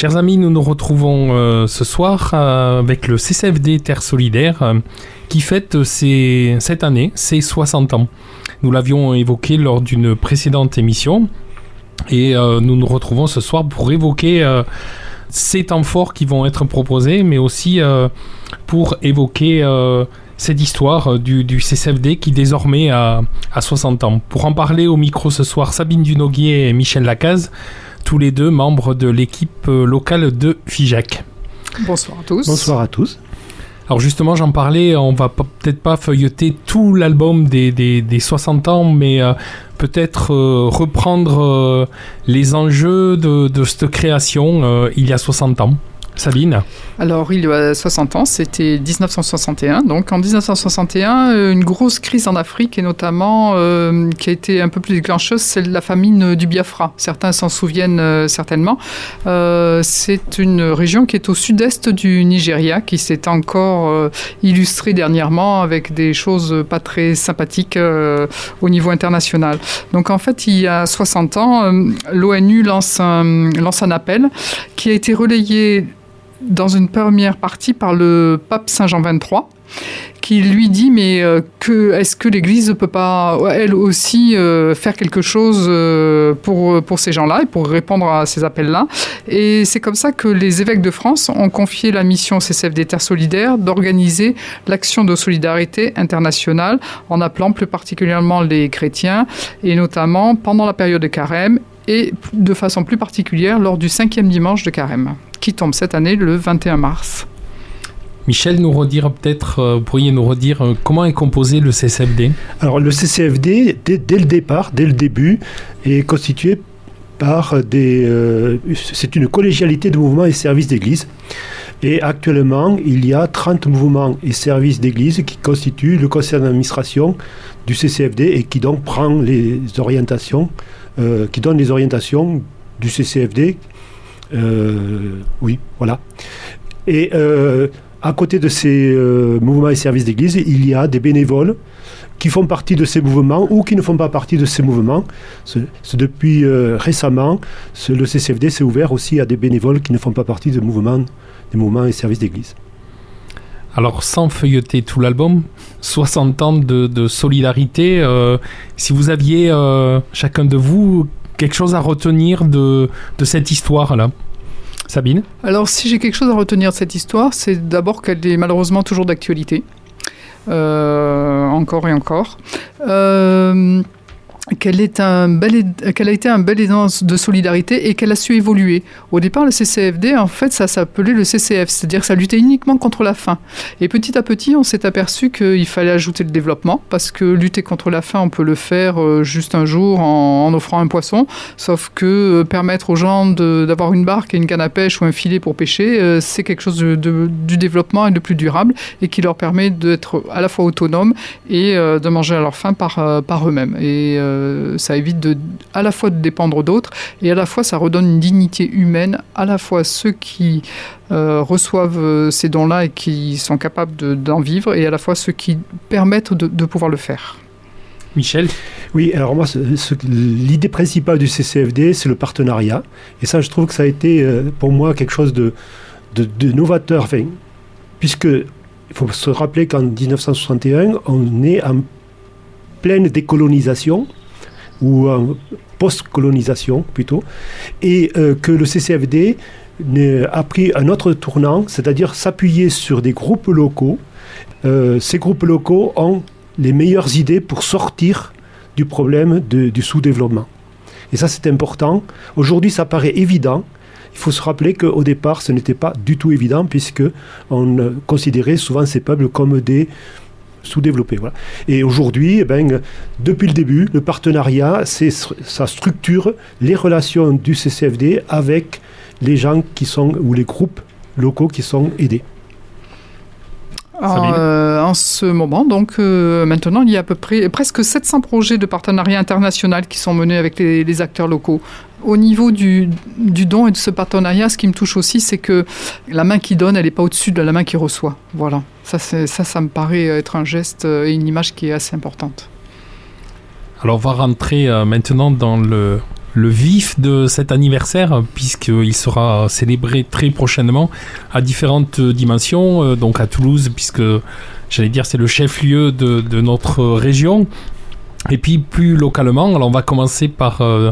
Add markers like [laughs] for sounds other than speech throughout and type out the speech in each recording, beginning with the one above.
Chers amis, nous nous retrouvons euh, ce soir euh, avec le CCFD Terre Solidaire euh, qui fête cette année ses 60 ans. Nous l'avions évoqué lors d'une précédente émission et nous nous retrouvons ce soir pour évoquer ces temps forts qui vont être proposés, mais aussi pour évoquer cette histoire du, CCFD qui désormais a, a, 60 ans. Pour en parler au micro ce soir, Sabine Dunoguier et Michel Lacaze tous les deux membres de l'équipe euh, locale de FIJAC. Bonsoir à tous. Bonsoir à tous. Alors justement, j'en parlais, on va peut-être pas feuilleter tout l'album des, des, 60 ans, mais euh, peut-être euh, reprendre les enjeux de, de cette création il y a 60 ans. Sabine Alors, il y a 60 ans, c'était 1961. Donc, en 1961, euh, une grosse crise en Afrique, et notamment euh, qui a été un peu plus déclencheuse, c'est la famine du Biafra. Certains s'en souviennent euh, certainement. c'est une région qui est au sud-est du Nigeria, qui s'est encore illustrée dernièrement avec des choses pas très sympathiques au niveau international. Donc, en fait, il y a 60 ans, l'ONU lance un appel qui a été relayé dans une première partie par le pape Saint Jean XXIII qui lui dit mais euh, que est-ce que l'Église ne peut pas elle aussi euh, faire quelque chose euh, pour pour ces gens-là et pour répondre à ces appels-là? Et c'est comme ça que les évêques de France ont confié la mission au CCF Terres Solidaires d'organiser l'action de solidarité internationale en appelant plus particulièrement les chrétiens et notamment pendant la période de carême et de façon plus particulière lors du cinquième dimanche de carême qui tombe cette année le 21 mars. Michel, nous redire peut-être, euh, pourriez nous redire euh, comment est composé le CCFD Alors le CCFD, dès, le départ, dès le début, est constitué par des... Euh, c'est une collégialité de mouvements et services d'église. Et actuellement, il y a 30 mouvements et services d'église qui constituent le conseil d'administration du CCFD et qui donc prend les orientations, qui donne les orientations du CCFD euh, oui, voilà. Et euh, à côté de ces euh, mouvements et services d'église, il y a des bénévoles qui font partie de ces mouvements ou qui ne font pas partie de ces mouvements. depuis récemment, le CCFD s'est ouvert aussi à des bénévoles qui ne font pas partie mouvements, des mouvements et services d'église. Alors, sans feuilleter tout l'album, [laughs] 60 ans de, solidarité, si vous aviez, chacun de vous, quelque chose à retenir de, cette histoire-là? Sabine? Alors, si j'ai quelque chose à retenir de cette histoire, c'est d'abord qu'elle est malheureusement toujours d'actualité. Euh, encore et encore. Euh, qu'elle a été un bel élan de solidarité et qu'elle a su évoluer. Au départ, le CCFD, en fait, ça s'appelait le CCF, c'est-à-dire que ça luttait uniquement contre la faim. Et petit à petit, on s'est aperçu qu'il fallait ajouter le développement, parce que lutter contre la faim, on peut le faire euh, juste un jour en, offrant un poisson, sauf que euh, permettre aux gens d'avoir une barque et une canne à pêche ou un filet pour pêcher, euh, c'est quelque chose du développement et de plus durable et qui leur permet d'être à la fois autonomes et de manger à leur faim par, eux-mêmes. Euh, ça évite de, à la fois de dépendre d'autres et à la fois ça redonne une dignité humaine à la fois ceux qui euh, reçoivent euh, ces dons-là et qui sont capables d'en vivre et à la fois ceux qui permettent de, pouvoir le faire. Michel Oui, alors moi, l'idée principale du CCFD, c'est le partenariat. Et ça, je trouve que ça a été pour moi quelque chose de, de, novateur. Enfin, puisque il faut se rappeler qu'en 1961, on est en pleine décolonisation ou post-colonisation plutôt, et euh, que le CCFD a pris un autre tournant, c'est-à-dire s'appuyer sur des groupes locaux. Euh, ces groupes locaux ont les meilleures idées pour sortir du problème du sous-développement. Et ça, c'est important. Aujourd'hui, ça paraît évident. Il faut se rappeler qu'au départ, ce n'était pas du tout évident, puisque on considérait souvent ces peuples comme des sous-développé. Voilà. Et aujourd'hui, eh ben, depuis le début, le partenariat, c'est ça structure les relations du CCFD avec les gens qui sont, ou les groupes locaux qui sont aidés. en, euh, en, ce moment. Donc euh, maintenant, il y a à peu près presque 700 projets de partenariat international qui sont menés avec les, les acteurs locaux. Au niveau du, don et de ce partenariat, ce qui me touche aussi, c'est que la main qui donne, elle n'est pas au-dessus de la main qui reçoit. Voilà, ça, ça, me paraît être un geste et une image qui est assez importante. Alors on va rentrer euh, maintenant dans le, vif de cet anniversaire, puisqu'il sera célébré très prochainement à différentes dimensions, euh, donc à Toulouse, puisque j'allais dire c'est le chef-lieu de, de, notre région. Et puis plus localement, alors on va commencer par, euh,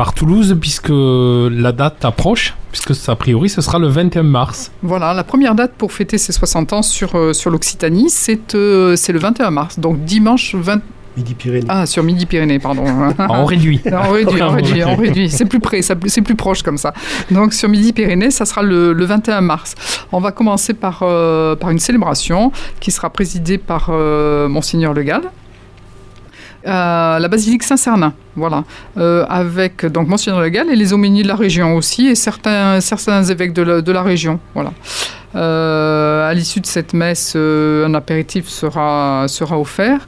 par Toulouse, puisque la date approche, puisque a priori ce sera le 21 mars. Voilà, la première date pour fêter ses 60 ans sur, euh, sur l'Occitanie, c'est euh, le 21 mars, donc dimanche 20 Midi-Pyrénées. Ah, sur Midi-Pyrénées, pardon. [laughs] on réduit. [laughs] on réduit, on réduit, on [laughs] réduit. C'est plus près, c'est plus proche comme ça. Donc sur Midi-Pyrénées, ça sera le, le, 21 mars. On va commencer par, euh, par une célébration qui sera présidée par euh, Monseigneur Le Euh, la basilique Saint-Cernin, voilà, euh, avec donc Monseigneur Le Gall et les aumôniers de la région aussi et certains, certains évêques de la, de la région, voilà. Euh, à l'issue de cette messe, un apéritif sera, sera offert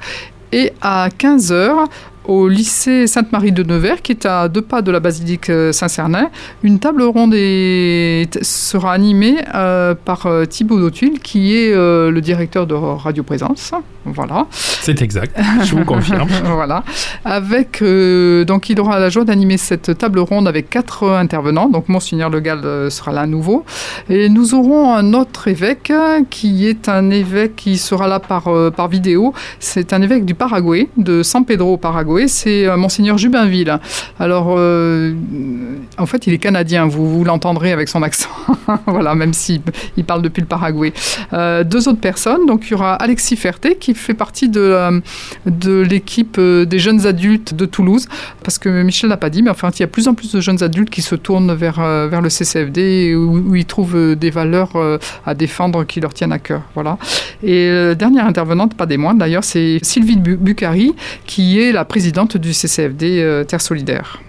et à 15h, au lycée Sainte-Marie de Nevers, qui est à deux pas de la basilique Saint-Cernin, une table ronde est, sera animée euh, par euh, Thibaut Dautul, qui est euh, le directeur de Radio Présence. Voilà. C'est exact, je vous confirme. [laughs] voilà. Avec, euh, donc, il aura la joie d'animer cette table ronde avec quatre intervenants. Donc, Monseigneur Le Gall sera là à nouveau. Et nous aurons un autre évêque qui est un évêque qui sera là par, par vidéo. C'est un évêque du Paraguay, de San Pedro au Paraguay c'est euh, Monseigneur Jubinville. Alors, euh, en fait, il est canadien, vous, l'entendrez avec son accent, [laughs] voilà, même s'il il parle depuis le Paraguay. Euh, deux autres personnes, donc il y aura Alexis Ferté, qui fait partie de, de l'équipe des jeunes adultes de Toulouse, parce que Michel l'a pas dit, mais enfin, il y a plus en plus de jeunes adultes qui se tournent vers, vers le CCFD, où, où ils trouvent des valeurs à défendre qui leur tiennent à cœur. Voilà. Et dernière intervenante, pas des moindres d'ailleurs, c'est Sylvie Bucari, qui est la présidente présidente du CCFD euh, Terre Solidaire.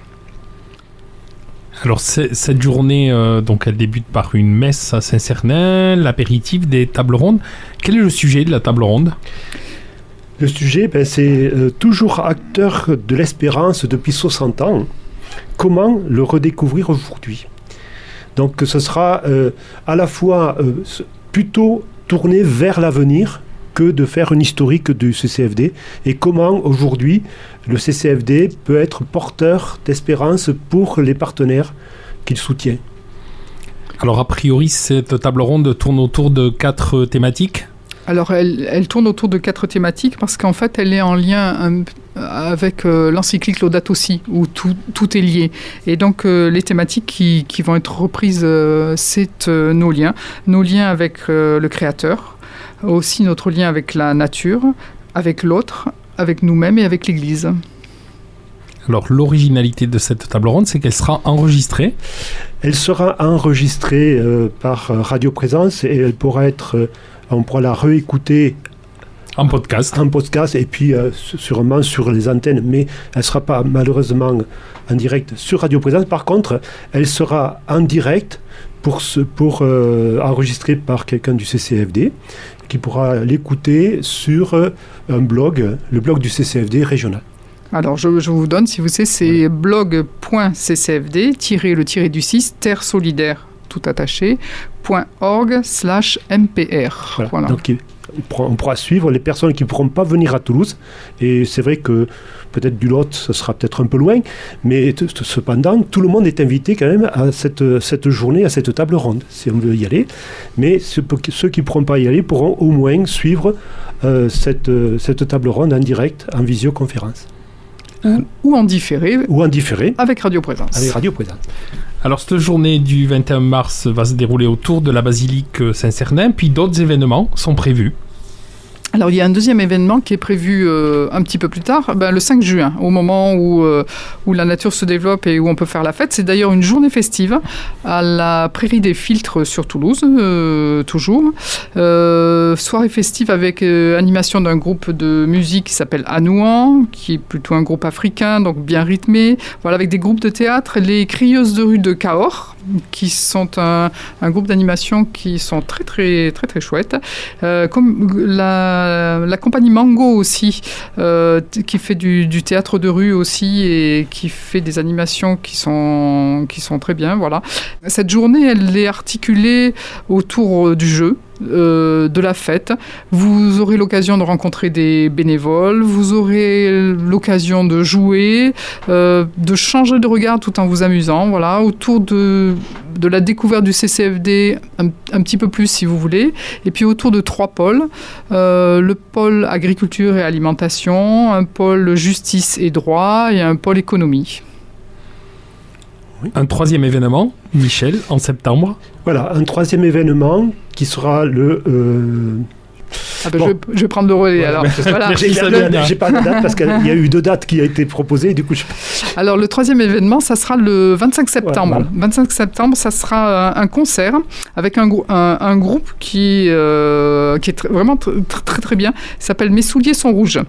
Alors cette journée, euh, donc elle débute par une messe à Saint-Cernin, l'apéritif des tables rondes. Quel est le sujet de la table ronde? Le sujet, ben, c'est euh, toujours acteur de l'espérance depuis 60 ans. Comment le redécouvrir aujourd'hui? Donc ce sera euh, à la fois euh, plutôt tourné vers l'avenir, que de faire une historique du CCFD et comment aujourd'hui le CCFD peut être porteur d'espérance pour les partenaires qu'il soutient. Alors a priori cette table ronde tourne autour de quatre thématiques alors, elle, elle, tourne autour de quatre thématiques parce qu'en fait, elle est en lien avec euh, l'encyclique Laudato Si, où tout, tout, est lié. Et donc, euh, les thématiques qui, qui, vont être reprises, euh, c'est nos liens. Nos liens avec le Créateur, aussi notre lien avec la nature, avec l'autre, avec nous-mêmes et avec l'Église. Alors l'originalité de cette table ronde, c'est qu'elle sera enregistrée. Elle sera enregistrée euh, par Radio Présence et elle pourra être, euh, on pourra la réécouter en podcast. En podcast et puis euh, sûrement sur les antennes, mais elle ne sera pas malheureusement en direct sur Radio Présence. Par contre, elle sera en direct pour, ce, pour euh, enregistrer par quelqu'un du CCFD qui pourra l'écouter sur euh, un blog, le blog du CCFD régional. Alors, je, je, vous donne, si vous savez, c'est blog.ccfd, tiré le tiré du 6, Terre Solidaire, tout attaché, .org slash mpr. Voilà. voilà. Donc, on pourra suivre les personnes qui ne pourront pas venir à Toulouse. Et c'est vrai que peut-être du Lot, ce sera peut-être un peu loin, mais cependant, tout le monde est invité quand même à cette, journée, à cette table ronde, si on veut y aller. Mais ceux, qui ne pourront pas y aller pourront au moins suivre euh, cette, cette table ronde en direct, en visioconférence. Ou, ou, en différé. Ou en différé. Avec Radio Présence. Avec Radio Présence. Alors, cette journée du 21 mars va se dérouler autour de la basilique Saint-Cernin, puis d'autres événements sont prévus. Alors il y a un deuxième événement qui est prévu euh, un petit peu plus tard, ben, le 5 juin, au moment où, euh, où la nature se développe et où on peut faire la fête. C'est d'ailleurs une journée festive à la Prairie des Filtres sur Toulouse, euh, toujours. soirée festive avec animation d'un groupe de musique qui s'appelle Anouan, qui est plutôt un groupe africain, donc bien rythmé. Voilà, avec des groupes de théâtre, les Crieuses de rue de Cahors qui sont un, un groupe d'animation qui sont très très très très chouettes. Comme la, la compagnie Mango aussi, euh, qui fait du, du théâtre de rue aussi et qui fait des animations qui sont qui sont très bien. Voilà. Cette journée, elle est articulée autour euh, du jeu. Euh, de la fête. Vous aurez l'occasion de rencontrer des bénévoles, vous aurez l'occasion de jouer, euh, de changer de regard tout en vous amusant, voilà, autour de, de la découverte du CCFD un, petit peu plus si vous voulez, et puis autour de trois pôles, Euh, le pôle agriculture et alimentation, un pôle justice et droit et un pôle économie. Un troisième événement, Michel, en septembre. Voilà, un troisième événement qui sera le. euh, Ah ben, Bon. je, vais- je vais prendre le relais alors. Voilà. J'ai pas la date parce qu'il y a eu deux dates qui ont été proposées. Du coup, je- Alors le troisième événement, ça sera le 25 septembre. Ouais, 25 septembre, ça sera un, un concert avec un, grou- un, un groupe qui, euh, qui est tr- vraiment tr- tr- très très bien. Il s'appelle Mes souliers sont rouges.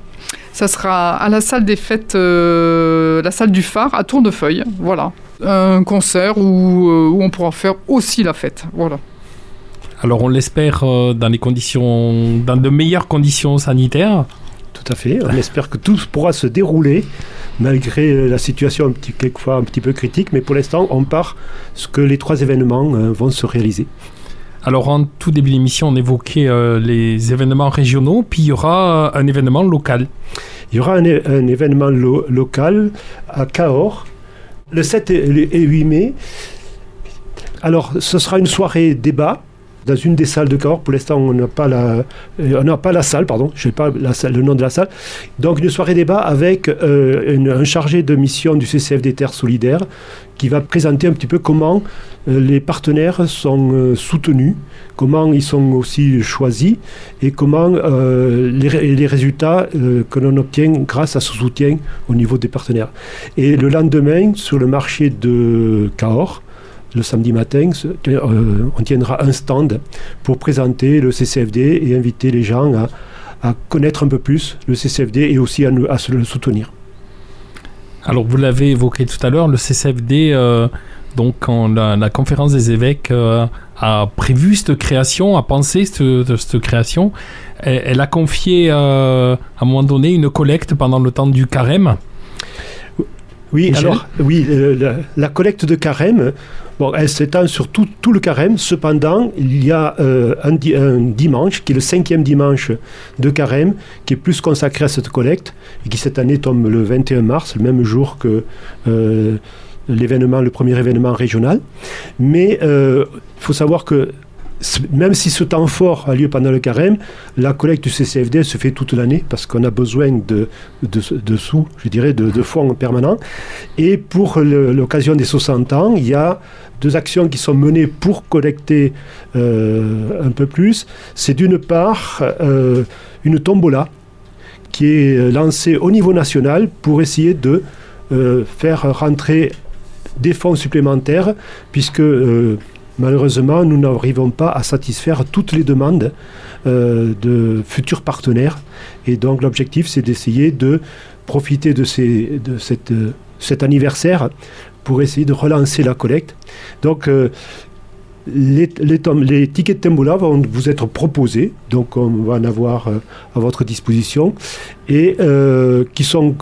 Ça sera à la salle des fêtes, euh, la salle du phare à Tournefeuille. Voilà. Un concert où, euh, où on pourra faire aussi la fête. Voilà. Alors on l'espère euh, dans les conditions, dans de meilleures conditions sanitaires. tout à fait. On espère que tout pourra se dérouler malgré euh, la situation un petit, quelquefois un petit peu critique. Mais pour l'instant, on part ce que les trois événements vont se réaliser. Alors en tout début d'émission, on évoquait euh, les événements régionaux, puis il y aura un événement local. Il y aura un, événement lo- local à Cahors le 7 et et 8 mai. Alors, ce sera une soirée débat dans une des salles de Cahors. Pour l'instant, on n'a pas la, euh, on n'a pas la salle, pardon, je sais pas le nom de la salle. Donc, une soirée débat avec euh, un chargé de mission du CCF des Terres Solidaires qui va présenter un petit peu comment euh, les partenaires sont soutenus, comment ils sont aussi choisis et comment les, les résultats que l'on obtient grâce à ce soutien au niveau des partenaires. Et le lendemain, sur le marché de Cahors, le samedi matin, euh, on tiendra un stand pour présenter le CCFD et inviter les gens à, connaître un peu plus le CCFD et aussi à, nous- le soutenir. Alors vous l'avez évoqué tout à l'heure, le CCFD, euh, donc la, conférence des évêques euh, a prévu cette création, a pensé cette, création, elle, elle a confié à un moment donné une collecte pendant le temps du carême. Oui, Michel alors, oui, euh, la, la collecte de carême, bon, elle s'étend sur tout, tout le carême. Cependant, il y a euh, un, di- un dimanche, qui est le cinquième dimanche de carême, qui est plus consacré à cette collecte, et qui cette année tombe le 21 mars, le même jour que euh, l'événement, le premier événement régional. Mais il faut savoir que même si ce temps fort a lieu pendant le carême, la collecte du CCFD se fait toute l'année parce qu'on a besoin de, sous, je dirais, de, fonds permanents. Et pour l'occasion des 60 ans, il y a deux actions qui sont menées pour collecter euh, un peu plus. C'est d'une part euh, une tombola qui est lancée au niveau national pour essayer de euh, faire rentrer des fonds supplémentaires puisque malheureusement nous n'arrivons pas à satisfaire toutes les demandes euh, de futurs partenaires. Et donc l'objectif c'est d'essayer de profiter de, euh, cet anniversaire pour essayer de relancer la collecte. Donc euh, les, tickets de Tembola vont vous être proposés, donc on va en avoir à votre disposition, et qui sont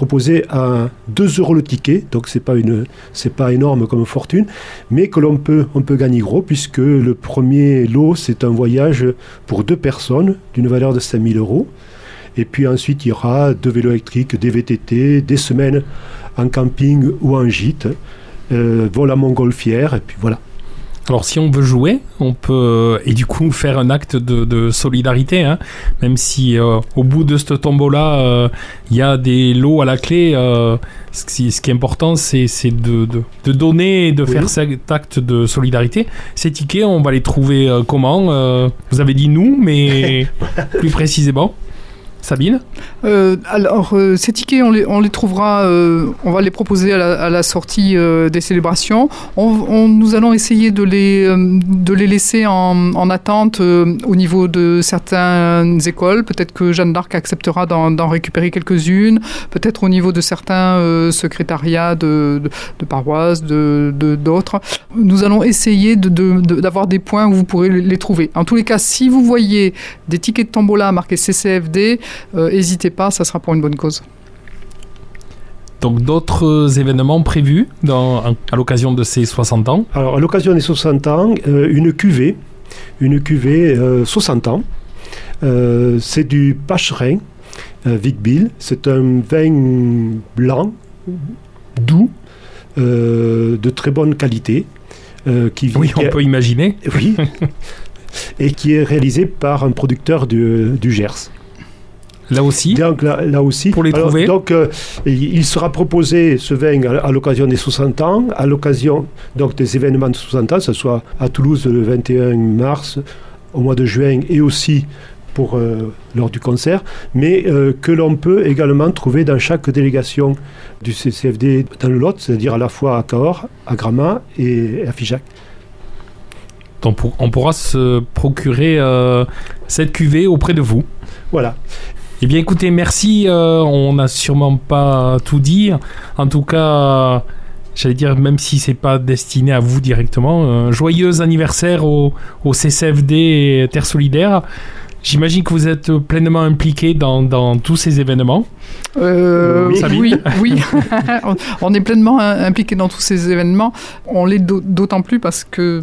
proposés à 2 euros le ticket, donc c'est pas pas énorme comme fortune, mais que l'on peut on peut gagner gros puisque le premier lot c'est un voyage pour deux personnes d'une valeur de 5000 euros. Et puis ensuite, il y aura deux vélos électriques, des VTT, des semaines en camping ou en gîte, euh, vol à montgolfière, et puis voilà. Alors si on veut jouer, on peut euh, et du coup faire un acte de, de solidarité, hein, même si euh, au bout de ce tombeau-là, euh, il y a des lots à la clé. euh, ce, qui, ce qui est important, c'est de, de, de donner et de Oui. faire cet acte de solidarité. Ces tickets, on va les trouver comment Vous avez dit nous, mais [laughs] plus précisément. Sabine euh, Alors, euh, ces tickets, on les, trouvera, euh, on va les proposer à la, sortie des célébrations. On, nous allons essayer de les, de les laisser en, en attente au niveau de certaines écoles. Peut-être que Jeanne d'Arc acceptera d'en récupérer quelques-unes. Peut-être au niveau de certains secrétariats de, de, de paroisses, de d'autres. Nous allons essayer d'avoir des points où vous pourrez les trouver. En tous les cas, si vous voyez des tickets de tombola marqués CCFD, n'hésitez pas, ça sera pour une bonne cause. Donc d'autres événements prévus dans, à l'occasion de ces 60 ans? Alors, à l'occasion des 60 ans, euh, une cuvée, une cuvée euh, 60 ans. Euh, c'est du Pacherin, euh, Vic Bill. C'est un vin blanc, doux, euh, de très bonne qualité. euh, qui, Oui, qui on est- peut imaginer. oui, [laughs] et qui est réalisé par un producteur du, du Gers. Là aussi, Donc là, là aussi, Pour les alors, trouver. donc euh, il sera proposé ce vin à, à l'occasion des 60 ans, à l'occasion donc des événements de 60 ans, que ce soit à Toulouse le 21 mars, au mois de juin et aussi pour euh, lors du concert, mais euh, que l'on peut également trouver dans chaque délégation du CCFD dans le Lot, c'est-à-dire à la fois à Cahors, à Gramat et à Figeac. on, pour- on pourra se procurer euh, cette cuvée auprès de vous. Voilà. Eh bien, écoutez, merci. euh, on n'a sûrement pas tout dit. En tout cas, j'allais dire, même si c'est pas destiné à vous directement, euh, joyeux anniversaire au, au CCFD Terre Solidaire. J'imagine que vous êtes pleinement impliqué dans, dans tous ces événements. Euh, Oui. Oui. [laughs] [laughs] On- est pleinement impliqué dans tous ces événements. On l'est d'au- d'autant plus parce que euh,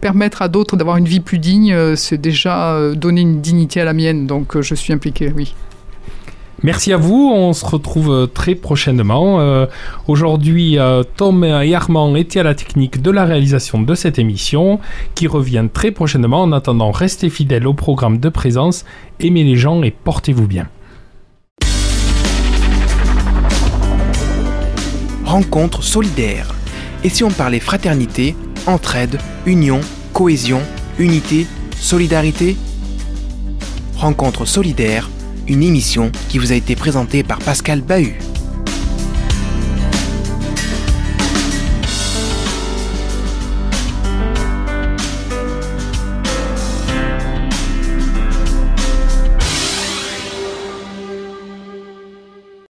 permettre à d'autres d'avoir une vie plus digne, euh, c'est déjà donner une dignité à la mienne. Donc je suis impliqué, oui. Merci à vous. On se retrouve euh, très prochainement. Euh, Aujourd'hui, Tom et Armand étaient à la technique de la réalisation de cette émission qui revient très prochainement. En attendant, restez fidèles au programme de présence, aimez les gens et portez-vous bien. Rencontre solidaire. Et si on parlait fraternité, entraide, union, cohésion, unité, solidarité? Rencontre solidaire, une émission qui vous a été présentée par Pascal Bahut.